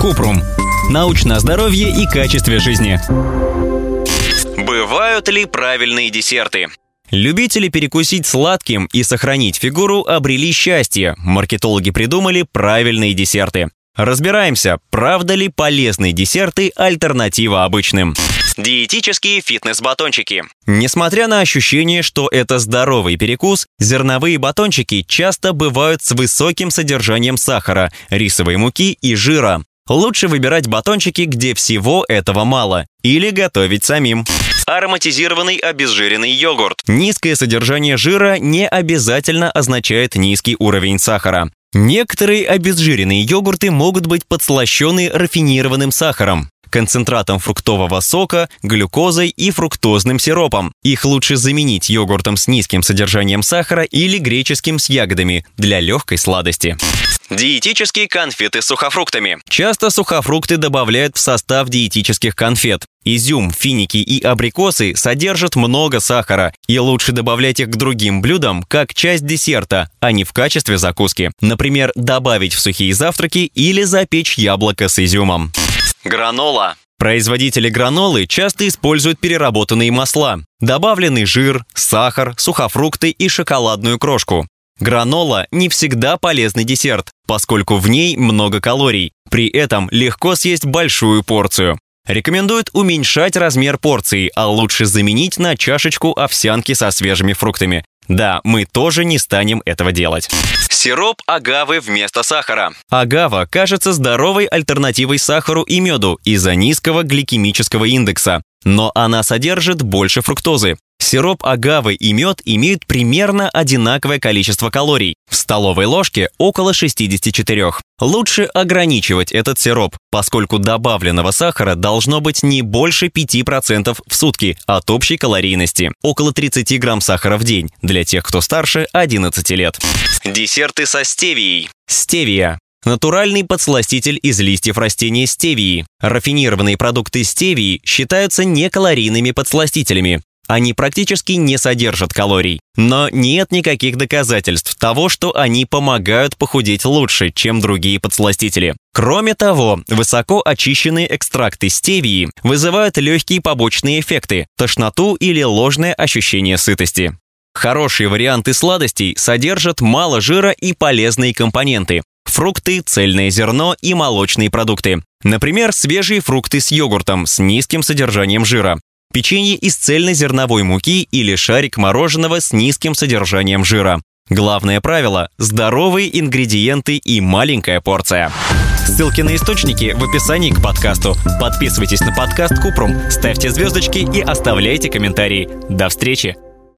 Купрум. Научное здоровье и качестве жизни. Бывают ли правильные десерты? Любители перекусить сладким и сохранить фигуру обрели счастье. Маркетологи придумали правильные десерты. Разбираемся, правда ли полезные десерты альтернатива обычным. Диетические фитнес-батончики. Несмотря на ощущение, что это здоровый перекус, зерновые батончики часто бывают с высоким содержанием сахара, рисовой муки и жира. Лучше выбирать батончики, где всего этого мало, или готовить самим. Ароматизированный обезжиренный йогурт. Низкое содержание жира не обязательно означает низкий уровень сахара. Некоторые обезжиренные йогурты могут быть подслащены рафинированным сахаром, концентратом фруктового сока, глюкозой и фруктозным сиропом. Их лучше заменить йогуртом с низким содержанием сахара или греческим с ягодами для легкой сладости. Диетические конфеты с сухофруктами. Часто сухофрукты добавляют в состав диетических конфет. Изюм, финики и абрикосы содержат много сахара, и лучше добавлять их к другим блюдам как часть десерта, а не в качестве закуски. Например, добавить в сухие завтраки или запечь яблоко с изюмом. Гранола. Производители гранолы часто используют переработанные масла, добавленный жир, сахар, сухофрукты и шоколадную крошку. Гранола не всегда полезный десерт, поскольку в ней много калорий. При этом легко съесть большую порцию. Рекомендуют уменьшать размер порции, а лучше заменить на чашечку овсянки со свежими фруктами. Да, мы тоже не станем этого делать. Сироп агавы вместо сахара. Агава кажется здоровой альтернативой сахару и меду из-за низкого гликемического индекса, но она содержит больше фруктозы. Сироп агавы и мед имеют примерно одинаковое количество калорий. В столовой ложке около 64. Лучше ограничивать этот сироп, поскольку добавленного сахара должно быть не больше 5% в сутки от общей калорийности. Около 30 грамм сахара в день для тех, кто старше 11 лет. Десерты со стевией. Стевия. Натуральный подсластитель из листьев растения стевии. Рафинированные продукты стевии считаются некалорийными подсластителями. Они практически не содержат калорий. Но нет никаких доказательств того, что они помогают похудеть лучше, чем другие подсластители. Кроме того, высоко очищенные экстракты стевии вызывают легкие побочные эффекты – тошноту или ложное ощущение сытости. Хорошие варианты сладостей содержат мало жира и полезные компоненты – фрукты, цельное зерно и молочные продукты. Например, свежие фрукты с йогуртом с низким содержанием жира, печенье из цельнозерновой муки или шарик мороженого с низким содержанием жира. Главное правило – здоровые ингредиенты и маленькая порция. Ссылки на источники в описании к подкасту. Подписывайтесь на подкаст Купрум, ставьте звездочки и оставляйте комментарии. До встречи!